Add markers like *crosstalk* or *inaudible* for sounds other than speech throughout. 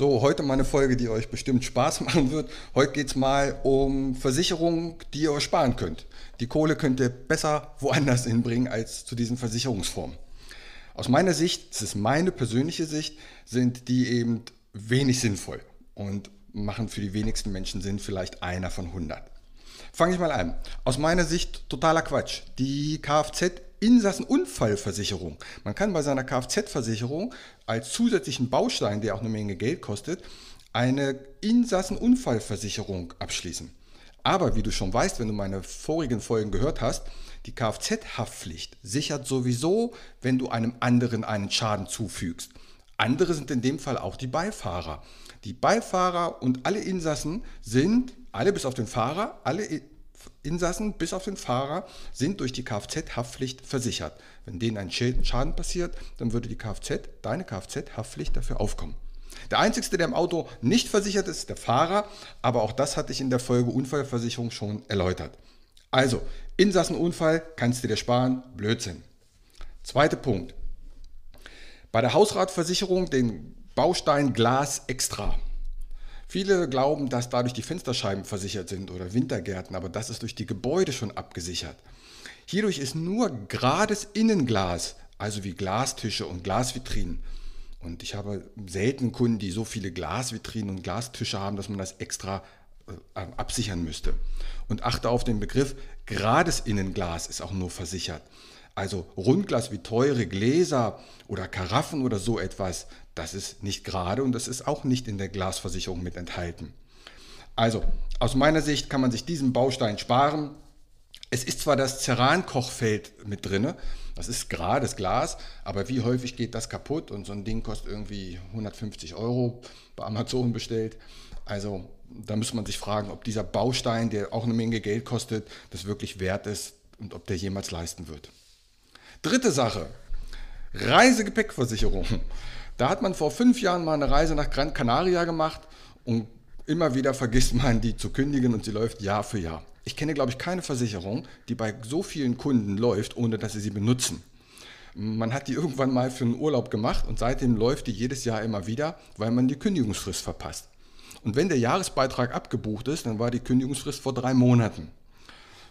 So, heute mal eine Folge, die euch bestimmt Spaß *laughs* machen wird. Heute geht es mal um Versicherungen, die ihr euch sparen könnt. Die Kohle könnt ihr besser woanders *laughs* hinbringen als zu diesen Versicherungsformen. Aus meiner Sicht, das ist meine persönliche Sicht, sind die eben wenig sinnvoll und machen für die wenigsten Menschen Sinn, vielleicht einer von 100. Fange ich mal an. Aus meiner Sicht totaler Quatsch. Die Kfz Insassenunfallversicherung. Man kann bei seiner Kfz-Versicherung als zusätzlichen Baustein, der auch eine Menge Geld kostet, eine Insassenunfallversicherung abschließen. Aber wie du schon weißt, wenn du meine vorigen Folgen gehört hast, die Kfz-Haftpflicht sichert sowieso, wenn du einem anderen einen Schaden zufügst. Andere sind in dem Fall auch die Beifahrer. Die Beifahrer und alle Insassen sind, alle bis auf den Fahrer, alle Insassen bis auf den Fahrer sind durch die Kfz-Haftpflicht versichert. Wenn denen ein Schaden passiert, dann würde die Kfz, deine Kfz-Haftpflicht dafür aufkommen. Der Einzige, der im Auto nicht versichert ist, ist der Fahrer, aber auch das hatte ich in der Folge Unfallversicherung schon erläutert. Also, Insassenunfall kannst du dir sparen, Blödsinn. Zweiter Punkt. Bei der Hausratversicherung den Baustein Glas extra. Viele glauben, dass dadurch die Fensterscheiben versichert sind oder Wintergärten, aber das ist durch die Gebäude schon abgesichert. Hierdurch ist nur gerades Innenglas, also wie Glastische und Glasvitrinen. Und ich habe selten Kunden, die so viele Glasvitrinen und Glastische haben, dass man das extra äh, absichern müsste. Und achte auf den Begriff, gerades Innenglas ist auch nur versichert. Also Rundglas wie teure Gläser oder Karaffen oder so etwas, das ist nicht gerade und das ist auch nicht in der Glasversicherung mit enthalten. Also aus meiner Sicht kann man sich diesen Baustein sparen. Es ist zwar das Ceran-Kochfeld mit drin, das ist gerades Glas, aber wie häufig geht das kaputt und so ein Ding kostet irgendwie 150 Euro bei Amazon bestellt. Also da muss man sich fragen, ob dieser Baustein, der auch eine Menge Geld kostet, das wirklich wert ist und ob der jemals leisten wird. Dritte Sache, Reisegepäckversicherung. Da hat man vor fünf Jahren mal eine Reise nach Gran Canaria gemacht und immer wieder vergisst man, die zu kündigen und sie läuft Jahr für Jahr. Ich kenne, glaube ich, keine Versicherung, die bei so vielen Kunden läuft, ohne dass sie sie benutzen. Man hat die irgendwann mal für einen Urlaub gemacht und seitdem läuft die jedes Jahr immer wieder, weil man die Kündigungsfrist verpasst. Und wenn der Jahresbeitrag abgebucht ist, dann war die Kündigungsfrist vor drei Monaten.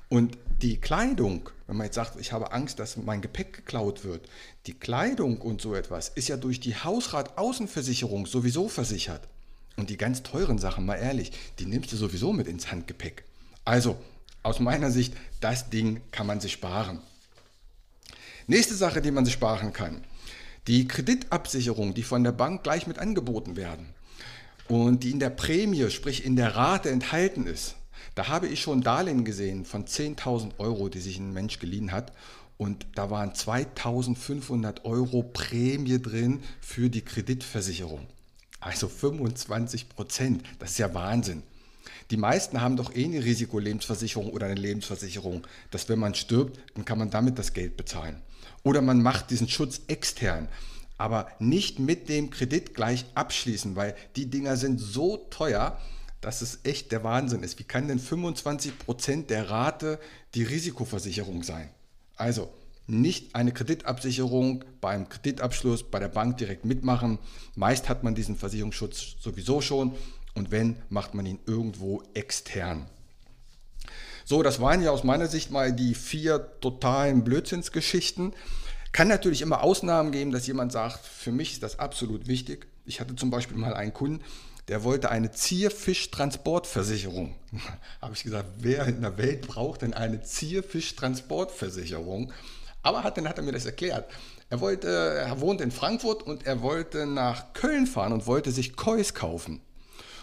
Und die Kleidung, wenn man jetzt sagt, ich habe Angst, dass mein Gepäck geklaut wird, die Kleidung und so etwas ist ja durch die Hausrat-Außenversicherung sowieso versichert. Und die ganz teuren Sachen, mal ehrlich, die nimmst du sowieso mit ins Handgepäck. Also, aus meiner Sicht, das Ding kann man sich sparen. Nächste Sache, die man sich sparen kann. Die Kreditabsicherung, die von der Bank gleich mit angeboten werden und die in der Prämie, sprich in der Rate enthalten ist. Da habe ich schon Darlehen gesehen von 10.000 Euro, die sich ein Mensch geliehen hat. Und da waren 2.500 Euro Prämie drin für die Kreditversicherung. Also 25 Prozent. Das ist ja Wahnsinn. Die meisten haben doch eh eine Risikolebensversicherung oder eine Lebensversicherung, dass wenn man stirbt, dann kann man damit das Geld bezahlen. Oder man macht diesen Schutz extern, aber nicht mit dem Kredit gleich abschließen, weil die Dinger sind so teuer, dass es echt der Wahnsinn ist. Wie kann denn 25% der Rate die Risikoversicherung sein? Also nicht eine Kreditabsicherung beim Kreditabschluss bei der Bank direkt mitmachen. Meist hat man diesen Versicherungsschutz sowieso schon und wenn, macht man ihn irgendwo extern. So, das waren ja aus meiner Sicht mal die vier totalen Blödsinnsgeschichten. Kann natürlich immer Ausnahmen geben, dass jemand sagt, für mich ist das absolut wichtig. Ich hatte zum Beispiel mal einen Kunden, der wollte eine Zierfischtransportversicherung. *laughs* Habe ich gesagt, wer in der Welt braucht denn eine Zierfischtransportversicherung? Aber hat, dann hat er mir das erklärt. Er, wollte, er wohnt in Frankfurt und er wollte nach Köln fahren und wollte sich Kois kaufen.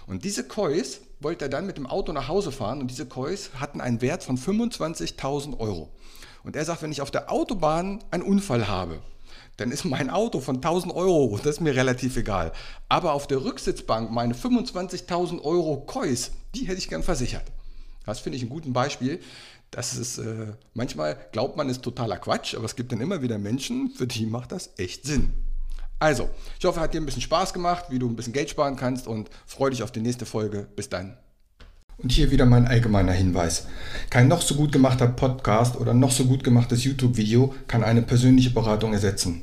Und diese Kois wollte er dann mit dem Auto nach Hause fahren und diese Kois hatten einen Wert von 25.000 Euro. Und er sagt, wenn ich auf der Autobahn einen Unfall habe, dann ist mein Auto von 1000 Euro, das ist mir relativ egal. Aber auf der Rücksitzbank meine 25.000 Euro Kois, die hätte ich gern versichert. Das finde ich ein gutes Beispiel. Das ist, äh, manchmal glaubt man, ist totaler Quatsch, aber es gibt dann immer wieder Menschen, für die macht das echt Sinn. Also, ich hoffe, hat dir ein bisschen Spaß gemacht, wie du ein bisschen Geld sparen kannst und freue dich auf die nächste Folge. Bis dann. Und hier wieder mein allgemeiner Hinweis. Kein noch so gut gemachter Podcast oder noch so gut gemachtes YouTube-Video kann eine persönliche Beratung ersetzen.